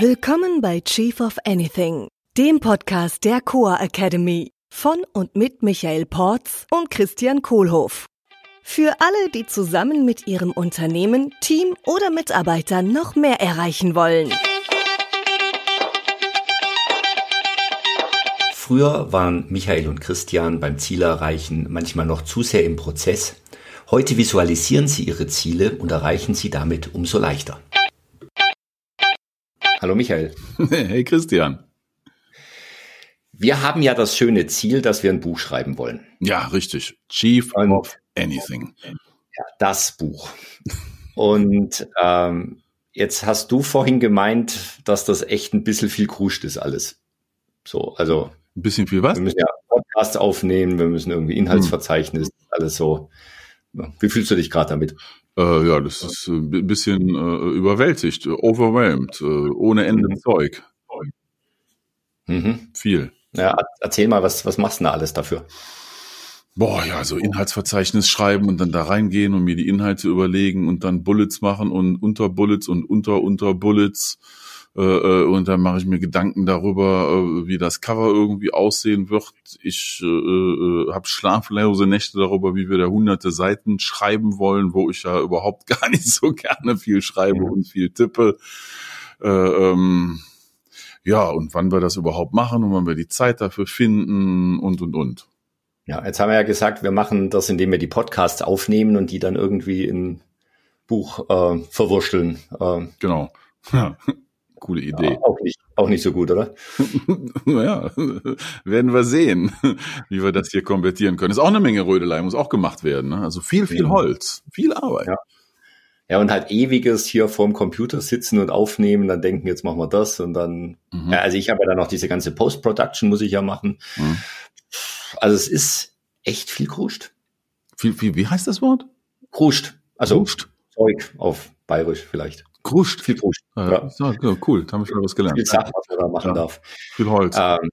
Willkommen bei Chief of Anything, dem Podcast der Coa Academy von und mit Michael Porz und Christian Kohlhoff. Für alle, die zusammen mit ihrem Unternehmen, Team oder Mitarbeitern noch mehr erreichen wollen. Früher waren Michael und Christian beim Zielerreichen manchmal noch zu sehr im Prozess. Heute visualisieren sie ihre Ziele und erreichen sie damit umso leichter. Hallo Michael. Hey Christian. Wir haben ja das schöne Ziel, dass wir ein Buch schreiben wollen. Ja, richtig. Chief und, of Anything. Ja, das Buch. Und ähm, jetzt hast du vorhin gemeint, dass das echt ein bisschen viel kruscht ist alles. So, also ein bisschen viel was? Wir müssen ja Podcasts aufnehmen, wir müssen irgendwie Inhaltsverzeichnis, hm. alles so. Wie fühlst du dich gerade damit? Äh, ja, das ist ein bisschen äh, überwältigt, overwhelmed, äh, ohne Ende mhm. Zeug. Mhm. Viel. Ja, erzähl mal, was, was machst du da alles dafür? Boah, ja, so Inhaltsverzeichnis schreiben und dann da reingehen und mir die Inhalte überlegen und dann Bullets machen und unter Bullets und unter unter Bullets äh, äh, und dann mache ich mir Gedanken darüber, äh, wie das Cover irgendwie aussehen wird. Ich äh, äh, habe schlaflose Nächte darüber, wie wir da hunderte Seiten schreiben wollen, wo ich ja überhaupt gar nicht so gerne viel schreibe und viel tippe. Äh, ähm, ja, und wann wir das überhaupt machen und wann wir die Zeit dafür finden und, und, und. Ja, jetzt haben wir ja gesagt, wir machen das, indem wir die Podcasts aufnehmen und die dann irgendwie in Buch äh, verwurschteln. Äh, genau. Ja. Coole Idee. Ja, auch, nicht, auch nicht so gut, oder? naja, werden wir sehen, wie wir das hier konvertieren können. Ist auch eine Menge Rödelei, muss auch gemacht werden. Ne? Also viel, viel Holz, viel Arbeit. Ja. Ja, und halt ewiges hier vorm Computer sitzen und aufnehmen, dann denken, jetzt machen wir das und dann, mhm. ja, also ich habe ja dann noch diese ganze Post-Production muss ich ja machen. Mhm. Also es ist echt viel Kruscht. Viel, viel, wie heißt das Wort? Kruscht. Also Kruscht. Zeug auf Bayerisch vielleicht. Kruscht. Viel Kruscht. Ja. ja. cool, da haben wir schon was gelernt. Viel Sachen, was man da machen ja. darf. Viel Holz. Ähm,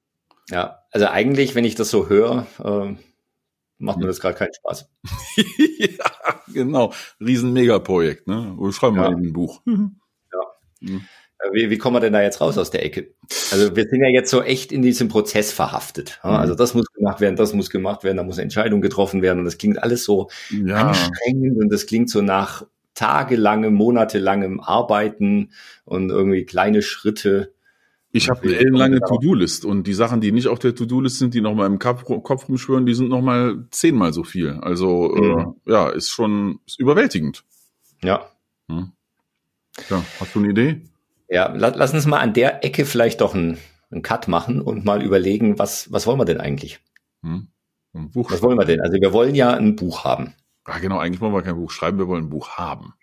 ja, also eigentlich, wenn ich das so höre, äh, macht mir das gerade keinen Spaß. ja, genau. Riesen Megaprojekt, ne? Oder schreiben wir ja. ein Buch. ja. Mhm. Wie, wie kommen wir denn da jetzt raus aus der Ecke? Also wir sind ja jetzt so echt in diesem Prozess verhaftet. Mhm. Also das muss gemacht werden, das muss gemacht werden, da muss eine Entscheidung getroffen werden und das klingt alles so ja. anstrengend und das klingt so nach tagelangem, monatelangem Arbeiten und irgendwie kleine Schritte. Ich habe eine ellenlange To-Do-List und die Sachen, die nicht auf der To-Do-List sind, die noch mal im Kopf, Kopf rumschwören, die sind noch mal zehnmal so viel. Also äh, mhm. äh, ja, ist schon ist überwältigend. Ja. Hm. Ja, hast du eine Idee? Ja, lass uns mal an der Ecke vielleicht doch einen, einen Cut machen und mal überlegen, was was wollen wir denn eigentlich? Hm. Was wollen wir denn? Also wir wollen ja ein Buch haben. Ah, genau, eigentlich wollen wir kein Buch schreiben, wir wollen ein Buch haben.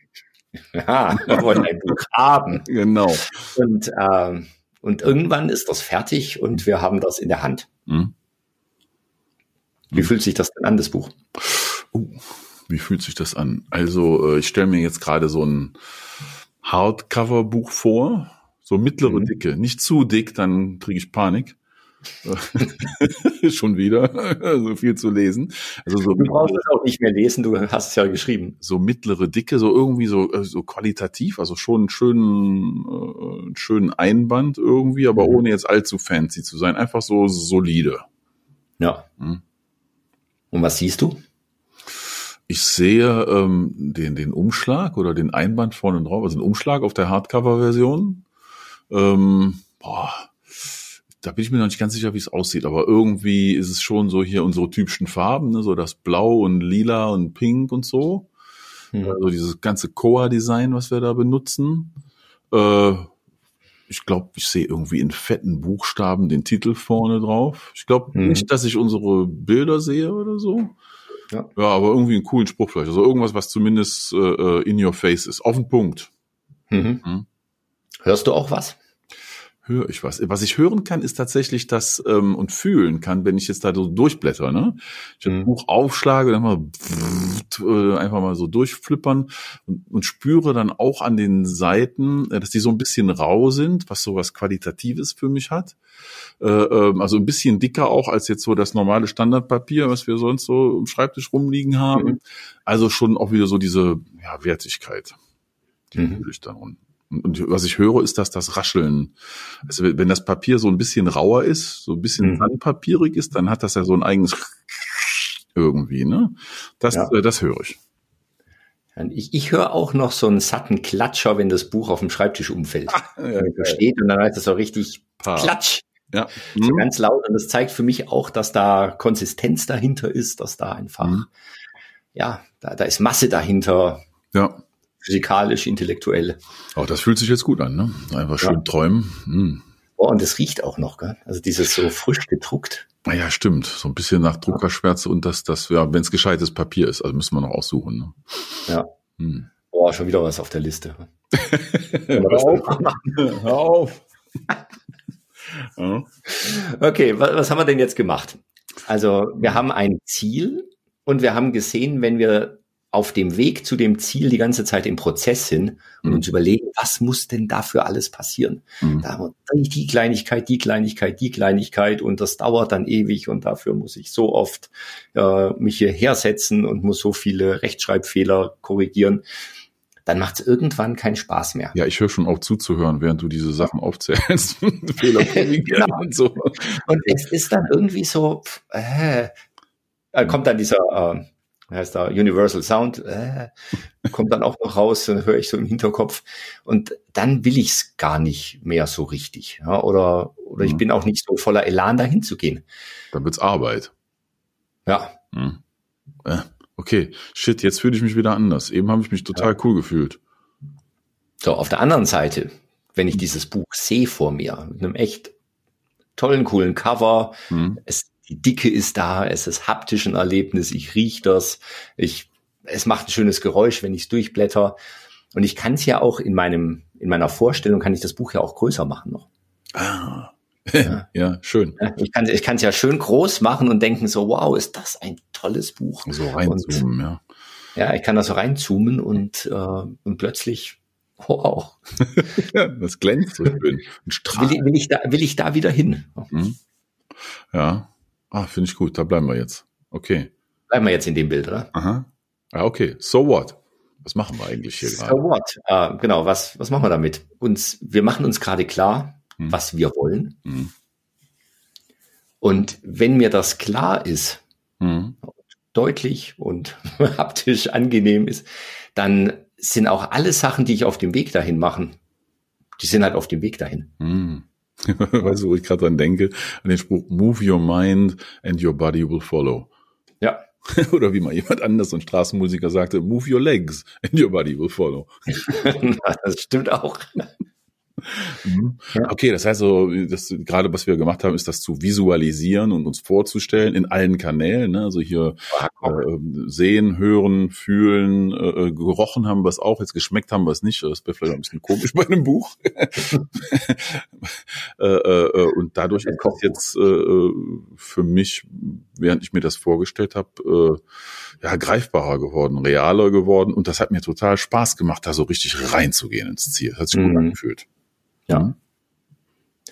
Ja, wir wollen ein Buch haben. Genau. Und, ähm, und irgendwann ist das fertig und wir haben das in der Hand. Mhm. Wie fühlt sich das denn an, das Buch? Uh, wie fühlt sich das an? Also, äh, ich stelle mir jetzt gerade so ein Hardcover-Buch vor, so mittlere mhm. Dicke, nicht zu dick, dann kriege ich Panik. Schon wieder, so viel zu lesen. Also so du brauchst es auch nicht mehr lesen, du hast es ja geschrieben. So mittlere Dicke, so irgendwie so, äh, so qualitativ, also schon einen schönen, äh, schönen Einband irgendwie, aber mhm. ohne jetzt allzu fancy zu sein. Einfach so solide. Ja. Mhm. Und was siehst du? Ich sehe ähm, den, den Umschlag oder den Einband vorne drauf, also einen Umschlag auf der Hardcover-Version. Ähm, boah, da bin ich mir noch nicht ganz sicher, wie es aussieht, aber irgendwie ist es schon so hier unsere typischen Farben, ne? so das Blau und Lila und Pink und so. Mhm. Also dieses ganze Coa-Design, was wir da benutzen. Äh, ich glaube, ich sehe irgendwie in fetten Buchstaben den Titel vorne drauf. Ich glaube mhm. nicht, dass ich unsere Bilder sehe oder so. Ja. ja, aber irgendwie einen coolen Spruch vielleicht. Also irgendwas, was zumindest äh, äh in your face ist. Auf den Punkt. Mhm. Mhm. Hörst du auch was? Höre ich was. Was ich hören kann, ist tatsächlich das ähm, und fühlen kann, wenn ich jetzt da so durchblätter. Ne? Ich mhm. ein Buch aufschlage, dann mal äh, einfach mal so durchflippern und, und spüre dann auch an den Seiten, äh, dass die so ein bisschen rau sind, was so was Qualitatives für mich hat. Äh, ähm, also ein bisschen dicker auch als jetzt so das normale Standardpapier, was wir sonst so im Schreibtisch rumliegen haben. Mhm. Also schon auch wieder so diese ja, Wertigkeit. Die mhm. ich dann unten. Und was ich höre, ist, dass das Rascheln, also wenn das Papier so ein bisschen rauer ist, so ein bisschen mhm. sandpapierig ist, dann hat das ja so ein eigenes irgendwie, ne? Das, ja. äh, das höre ich. Ich, ich höre auch noch so einen satten Klatscher, wenn das Buch auf dem Schreibtisch umfällt. ja, ja, steht und dann heißt es so richtig Paar. Klatsch. Ja. Mhm. So ganz laut. Und das zeigt für mich auch, dass da Konsistenz dahinter ist, dass da einfach, mhm. ja, da, da ist Masse dahinter. Ja. Physikalisch, intellektuell. Auch das fühlt sich jetzt gut an, ne? Einfach schön ja. träumen. Mhm. Oh, und es riecht auch noch, gell? Also dieses so frisch gedruckt. Naja, ah stimmt. So ein bisschen nach Druckerschwärze und das, das, ja, wenn es gescheites Papier ist, also müssen wir noch aussuchen. Ne? Ja. Hm. Boah, schon wieder was auf der Liste. Hör auf. Hör auf. Okay, was, was haben wir denn jetzt gemacht? Also wir haben ein Ziel und wir haben gesehen, wenn wir auf dem Weg zu dem Ziel die ganze Zeit im Prozess sind und mhm. uns überlegen, was muss denn dafür alles passieren? Mhm. Da haben wir die Kleinigkeit, die Kleinigkeit, die Kleinigkeit und das dauert dann ewig und dafür muss ich so oft äh, mich hierher setzen und muss so viele Rechtschreibfehler korrigieren. Dann macht es irgendwann keinen Spaß mehr. Ja, ich höre schon auf zuzuhören, während du diese Sachen aufzählst. Fehler korrigieren genau. und so. Und es ist dann irgendwie so, äh, kommt dann dieser äh, heißt da Universal Sound, äh, kommt dann auch noch raus, dann höre ich so im Hinterkopf und dann will ich es gar nicht mehr so richtig. Ja, oder oder mhm. ich bin auch nicht so voller Elan, dahin zu gehen. Dann wird's Arbeit. Ja. Mhm. Äh, okay, shit, jetzt fühle ich mich wieder anders. Eben habe ich mich total ja. cool gefühlt. So, auf der anderen Seite, wenn ich dieses Buch sehe vor mir, mit einem echt tollen, coolen Cover, mhm. es die Dicke ist da, es ist haptisch ein Erlebnis, ich riech das, ich, es macht ein schönes Geräusch, wenn ich es durchblätter. Und ich kann es ja auch in meinem, in meiner Vorstellung kann ich das Buch ja auch größer machen noch. Ah. Ja, ja schön. Ich kann ich kann es ja schön groß machen und denken so, wow, ist das ein tolles Buch. So reinzoomen, ja. Ja, ich kann da so reinzoomen und, äh, und plötzlich, wow. das glänzt so schön. Will, will, ich da, will ich da wieder hin? Mhm. Ja, Ah, finde ich gut. Da bleiben wir jetzt. Okay. Bleiben wir jetzt in dem Bild, oder? Aha. Ah, okay. So what? Was machen wir eigentlich hier so gerade? So what? Uh, genau. Was, was machen wir damit? Uns, wir machen uns gerade klar, hm. was wir wollen. Hm. Und wenn mir das klar ist, hm. deutlich und haptisch angenehm ist, dann sind auch alle Sachen, die ich auf dem Weg dahin machen, die sind halt auf dem Weg dahin. Weißt du, wo ich gerade dran denke, an den Spruch, move your mind and your body will follow. Ja. Oder wie mal jemand anders, ein Straßenmusiker sagte, move your legs and your body will follow. das stimmt auch. Mhm. Okay, das heißt so, das, gerade was wir gemacht haben, ist das zu visualisieren und uns vorzustellen in allen Kanälen. Ne? Also hier äh, sehen, hören, fühlen, äh, äh, gerochen haben wir es auch, jetzt geschmeckt haben wir es nicht. Das wäre vielleicht ein bisschen komisch bei einem Buch. äh, äh, und dadurch ist das jetzt äh, äh, für mich, während ich mir das vorgestellt habe, äh, ja, greifbarer geworden, realer geworden. Und das hat mir total Spaß gemacht, da so richtig reinzugehen ins Ziel. Das hat sich mhm. gut angefühlt. Ja. Mhm.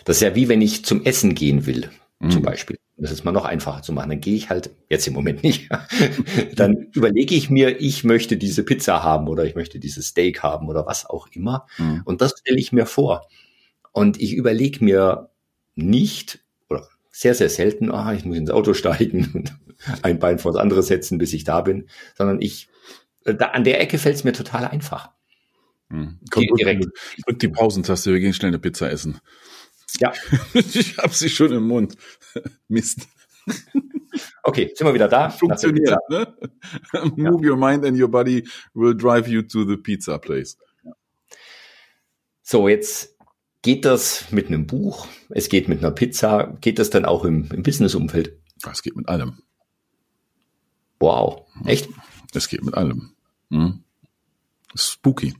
Das ist ja wie wenn ich zum Essen gehen will, mhm. zum Beispiel. Das ist mal noch einfacher zu machen. Dann gehe ich halt, jetzt im Moment nicht, dann überlege ich mir, ich möchte diese Pizza haben oder ich möchte dieses Steak haben oder was auch immer. Mhm. Und das stelle ich mir vor. Und ich überlege mir nicht oder sehr, sehr selten, ah, ich muss ins Auto steigen und ein Bein vor das andere setzen, bis ich da bin, sondern ich, da, an der Ecke fällt es mir total einfach. Hm. Komm, direkt. Drück die Pausentaste, wir gehen schnell eine Pizza essen. Ja. ich habe sie schon im Mund. Mist. Okay, sind wir wieder da. Funktioniert, ne? Move ja. your mind and your body will drive you to the pizza place. So, jetzt geht das mit einem Buch, es geht mit einer Pizza, geht das dann auch im, im Business-Umfeld? Es geht mit allem. Wow, echt? Es geht mit allem. Hm. Spooky.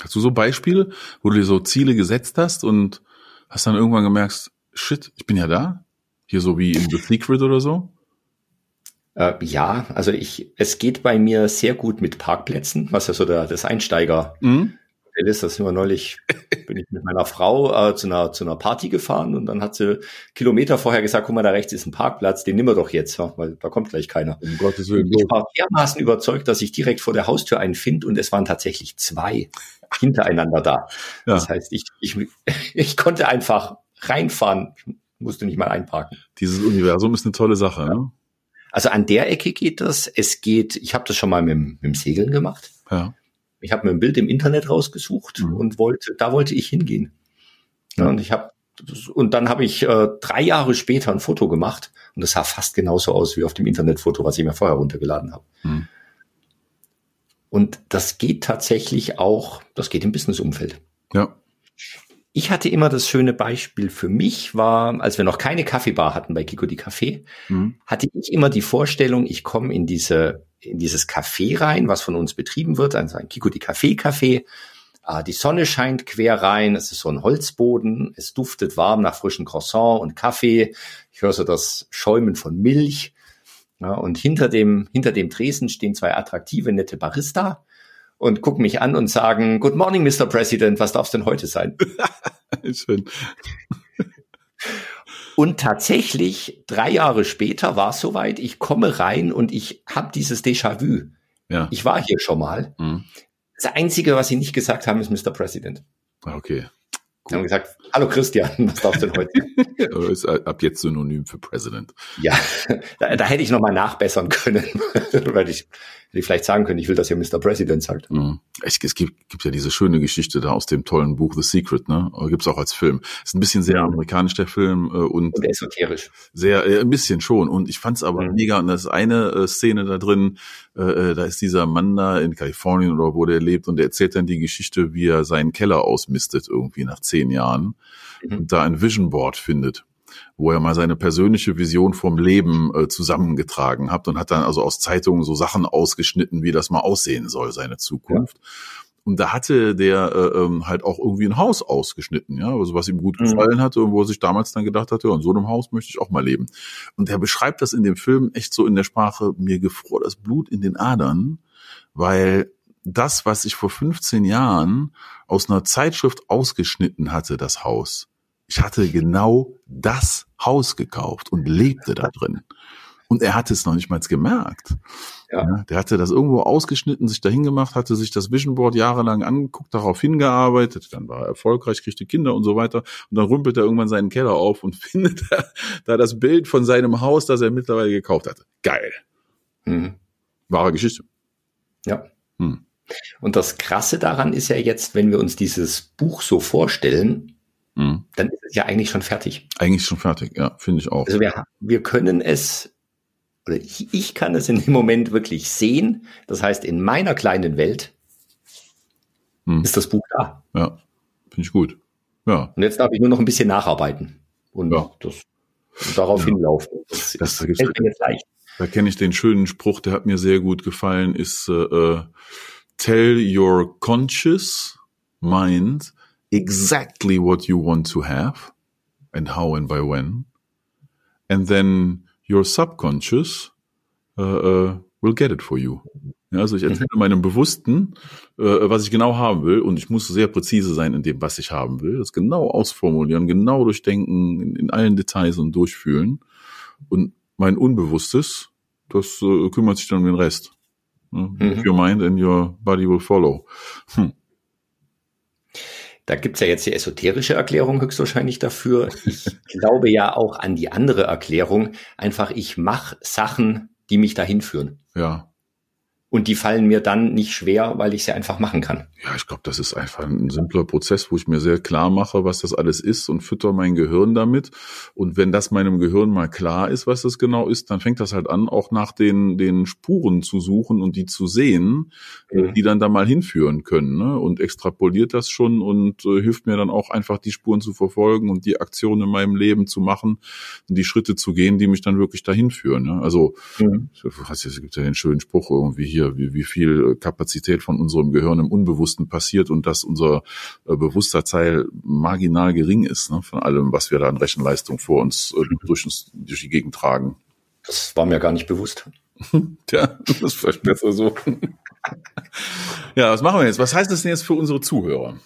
Hast du so Beispiele, wo du dir so Ziele gesetzt hast und hast dann irgendwann gemerkt, shit, ich bin ja da? Hier so wie in The Secret oder so? Äh, ja, also ich, es geht bei mir sehr gut mit Parkplätzen, was ja so der, das Einsteiger, mhm. Baustelle ist, das sind wir neulich, bin ich mit meiner Frau äh, zu, einer, zu einer Party gefahren und dann hat sie Kilometer vorher gesagt, guck mal, da rechts ist ein Parkplatz, den nehmen wir doch jetzt, ja, weil da kommt gleich keiner. Um Gottes Willen. Ich war dermaßen überzeugt, dass ich direkt vor der Haustür einen finde und es waren tatsächlich zwei hintereinander da. Ja. Das heißt, ich, ich, ich konnte einfach reinfahren, musste nicht mal einparken. Dieses Universum ist eine tolle Sache. Ja. Ne? Also an der Ecke geht das. Es geht, ich habe das schon mal mit, mit dem Segeln gemacht. Ja. Ich habe mir ein Bild im Internet rausgesucht mhm. und wollte, da wollte ich hingehen. Ja, und ich habe und dann habe ich äh, drei Jahre später ein Foto gemacht und das sah fast genauso aus wie auf dem Internetfoto, was ich mir vorher runtergeladen habe. Mhm. Und das geht tatsächlich auch, das geht im Businessumfeld. Ja. Ich hatte immer das schöne Beispiel für mich war, als wir noch keine Kaffeebar hatten bei Kiko die Café, mhm. hatte ich immer die Vorstellung, ich komme in diese in dieses Café rein, was von uns betrieben wird, also ein Kiko die Café Café. Ah, die Sonne scheint quer rein, es ist so ein Holzboden, es duftet warm nach frischen Croissant und Kaffee. Ich höre so das Schäumen von Milch. Ja, und hinter dem, hinter dem Tresen stehen zwei attraktive, nette Barista und gucken mich an und sagen, Good morning, Mr. President, was darf es denn heute sein? Schön. Und tatsächlich, drei Jahre später war es soweit, ich komme rein und ich habe dieses Déjà-vu. Ja. Ich war hier schon mal. Mhm. Das Einzige, was sie nicht gesagt haben, ist Mr. President. Okay. Cool. haben gesagt, hallo Christian, was darfst du denn heute? ist ab jetzt Synonym für President. Ja, da, da hätte ich nochmal nachbessern können, weil ich hätte ich vielleicht sagen können, ich will, dass ihr Mr. President sagt. Mhm. Es, es gibt, gibt ja diese schöne Geschichte da aus dem tollen Buch The Secret, ne? Gibt's auch als Film. Ist ein bisschen sehr amerikanisch der Film äh, und, und esoterisch. Sehr, äh, ein bisschen schon. Und ich fand's aber mhm. mega. Und das ist eine äh, Szene da drin, äh, äh, da ist dieser Mann da in Kalifornien oder wo der lebt und der erzählt dann die Geschichte, wie er seinen Keller ausmistet irgendwie nach zehn Jahren mhm. und da ein Vision Board findet wo er mal seine persönliche Vision vom Leben äh, zusammengetragen hat und hat dann also aus Zeitungen so Sachen ausgeschnitten, wie das mal aussehen soll, seine Zukunft. Ja. Und da hatte der äh, ähm, halt auch irgendwie ein Haus ausgeschnitten, ja, also was ihm gut mhm. gefallen hatte und wo er sich damals dann gedacht hatte, ja, in so einem Haus möchte ich auch mal leben. Und er beschreibt das in dem Film echt so in der Sprache, mir gefror das Blut in den Adern, weil das, was ich vor 15 Jahren aus einer Zeitschrift ausgeschnitten hatte, das Haus, ich hatte genau das Haus gekauft und lebte da drin. Und er hatte es noch nicht mal gemerkt. Ja. ja. der hatte das irgendwo ausgeschnitten, sich dahin gemacht, hatte sich das Vision Board jahrelang angeguckt, darauf hingearbeitet, dann war er erfolgreich, kriegte Kinder und so weiter. Und dann rümpelt er irgendwann seinen Keller auf und findet da, da das Bild von seinem Haus, das er mittlerweile gekauft hatte. Geil. Mhm. Wahre Geschichte. Ja. Hm. Und das Krasse daran ist ja jetzt, wenn wir uns dieses Buch so vorstellen, mhm. dann ist es ja eigentlich schon fertig. Eigentlich schon fertig, ja, finde ich auch. Also wir, wir können es, oder ich, ich kann es in dem Moment wirklich sehen. Das heißt, in meiner kleinen Welt mhm. ist das Buch da. Ja, finde ich gut. Ja. Und jetzt darf ich nur noch ein bisschen nacharbeiten und ja. das und darauf ja. hinlaufen. Das, das, das fällt mir jetzt leicht. Da kenne ich den schönen Spruch, der hat mir sehr gut gefallen, ist äh, äh Tell your conscious mind exactly what you want to have and how and by when. And then your subconscious uh, uh, will get it for you. Ja, also ich mhm. erzähle meinem Bewussten, äh, was ich genau haben will und ich muss sehr präzise sein in dem, was ich haben will. Das genau ausformulieren, genau durchdenken, in, in allen Details und durchfühlen. Und mein Unbewusstes, das äh, kümmert sich dann um den Rest. Mhm. Your mind and your body will follow. Hm. Da gibt's ja jetzt die esoterische Erklärung höchstwahrscheinlich dafür. Ich glaube ja auch an die andere Erklärung. Einfach, ich mache Sachen, die mich dahin führen. Ja. Und die fallen mir dann nicht schwer, weil ich sie einfach machen kann. Ja, ich glaube, das ist einfach ein simpler Prozess, wo ich mir sehr klar mache, was das alles ist und fütter mein Gehirn damit. Und wenn das meinem Gehirn mal klar ist, was das genau ist, dann fängt das halt an, auch nach den, den Spuren zu suchen und die zu sehen, äh, mhm. die dann da mal hinführen können. Ne? Und extrapoliert das schon und äh, hilft mir dann auch einfach, die Spuren zu verfolgen und die Aktionen in meinem Leben zu machen und die Schritte zu gehen, die mich dann wirklich dahin führen. Ne? Also, mhm. es gibt ja den schönen Spruch irgendwie hier, wie, wie viel Kapazität von unserem Gehirn im Unbewussten passiert und dass unser äh, bewusster Teil marginal gering ist, ne, von allem, was wir da an Rechenleistung vor uns äh, durch, uns durch die Gegend tragen. Das war mir gar nicht bewusst. Tja, das ist vielleicht besser so. ja, was machen wir jetzt? Was heißt das denn jetzt für unsere Zuhörer?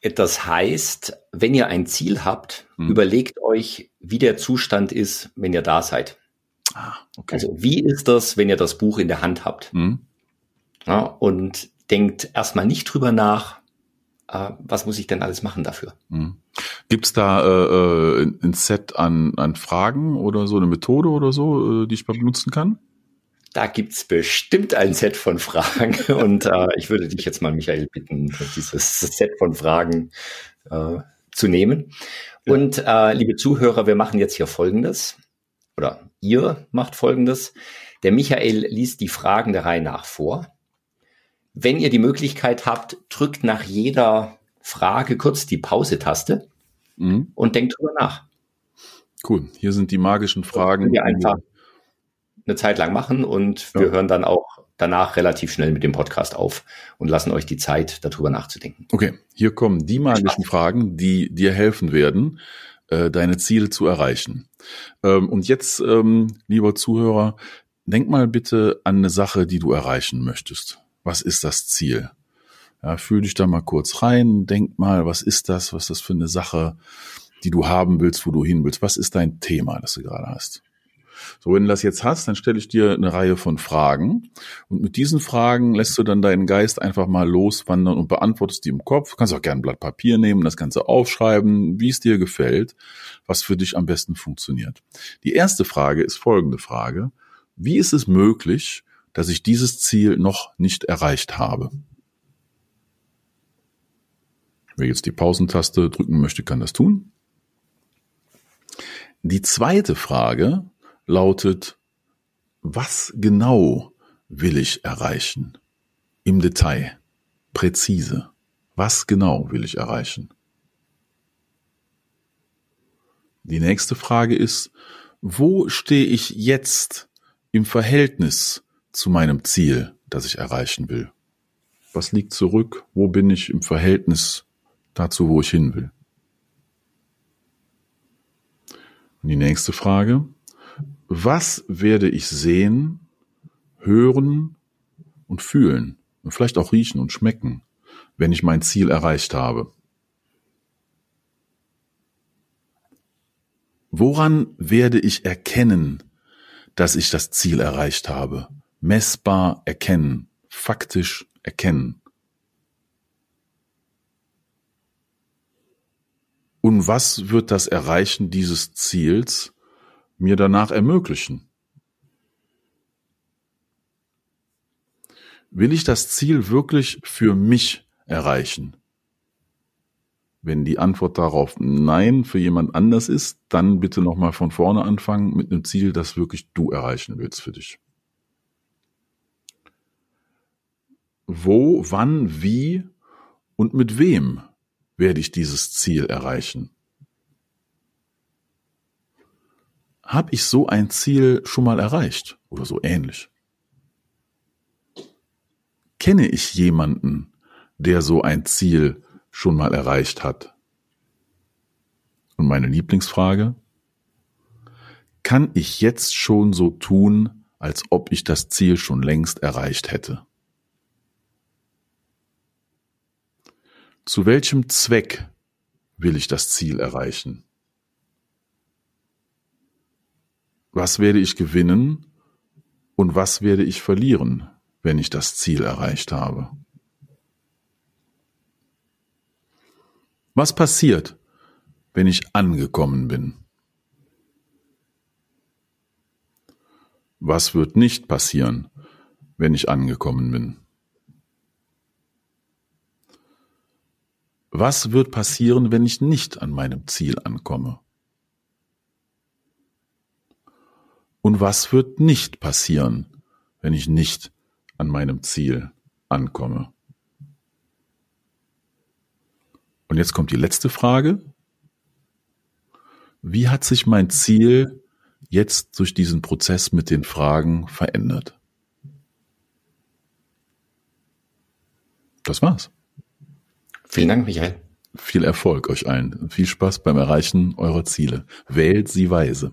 Das heißt, wenn ihr ein Ziel habt, hm. überlegt euch, wie der Zustand ist, wenn ihr da seid. Ah, okay. Also wie ist das, wenn ihr das Buch in der Hand habt? Hm. Ja, und denkt erstmal nicht drüber nach, äh, was muss ich denn alles machen dafür. Hm. Gibt es da äh, äh, ein Set an, an Fragen oder so, eine Methode oder so, äh, die ich mal benutzen kann? Da gibt's bestimmt ein Set von Fragen und äh, ich würde dich jetzt mal, Michael, bitten, dieses Set von Fragen äh, zu nehmen. Ja. Und äh, liebe Zuhörer, wir machen jetzt hier Folgendes oder ihr macht Folgendes. Der Michael liest die Fragen der Reihe nach vor. Wenn ihr die Möglichkeit habt, drückt nach jeder Frage kurz die Pause-Taste mhm. und denkt drüber nach. Cool. Hier sind die magischen Fragen. Wir einfach eine Zeit lang machen und ja. wir hören dann auch danach relativ schnell mit dem Podcast auf und lassen euch die Zeit, darüber nachzudenken. Okay, hier kommen die magischen Fragen, die dir helfen werden, äh, deine Ziele zu erreichen. Ähm, und jetzt, ähm, lieber Zuhörer, denk mal bitte an eine Sache, die du erreichen möchtest. Was ist das Ziel? Ja, fühl dich da mal kurz rein, denk mal, was ist das, was ist das für eine Sache, die du haben willst, wo du hin willst? Was ist dein Thema, das du gerade hast? So, wenn du das jetzt hast, dann stelle ich dir eine Reihe von Fragen. Und mit diesen Fragen lässt du dann deinen Geist einfach mal loswandern und beantwortest die im Kopf. Du kannst auch gerne ein Blatt Papier nehmen, das Ganze aufschreiben, wie es dir gefällt, was für dich am besten funktioniert. Die erste Frage ist folgende Frage. Wie ist es möglich, dass ich dieses Ziel noch nicht erreicht habe? Wer jetzt die Pausentaste drücken möchte, kann das tun. Die zweite Frage lautet, was genau will ich erreichen? Im Detail, präzise. Was genau will ich erreichen? Die nächste Frage ist, wo stehe ich jetzt im Verhältnis zu meinem Ziel, das ich erreichen will? Was liegt zurück? Wo bin ich im Verhältnis dazu, wo ich hin will? Und die nächste Frage, was werde ich sehen, hören und fühlen und vielleicht auch riechen und schmecken, wenn ich mein Ziel erreicht habe? Woran werde ich erkennen, dass ich das Ziel erreicht habe? Messbar erkennen, faktisch erkennen. Und was wird das Erreichen dieses Ziels mir danach ermöglichen? Will ich das Ziel wirklich für mich erreichen? Wenn die Antwort darauf Nein für jemand anders ist, dann bitte nochmal von vorne anfangen mit einem Ziel, das wirklich du erreichen willst für dich. Wo, wann, wie und mit wem werde ich dieses Ziel erreichen? Habe ich so ein Ziel schon mal erreicht oder so ähnlich? Kenne ich jemanden, der so ein Ziel schon mal erreicht hat? Und meine Lieblingsfrage, kann ich jetzt schon so tun, als ob ich das Ziel schon längst erreicht hätte? Zu welchem Zweck will ich das Ziel erreichen? Was werde ich gewinnen und was werde ich verlieren, wenn ich das Ziel erreicht habe. Was passiert, wenn ich angekommen bin? Was wird nicht passieren, wenn ich angekommen bin? Was wird passieren, wenn ich nicht an meinem Ziel ankomme? Und was wird nicht passieren, wenn ich nicht an meinem Ziel ankomme? Und jetzt kommt die letzte Frage. Wie hat sich mein Ziel jetzt durch diesen Prozess mit den Fragen verändert? Das war's. Vielen Dank, Michael. Viel Erfolg euch allen. Viel Spaß beim Erreichen eurer Ziele. Wählt sie weise.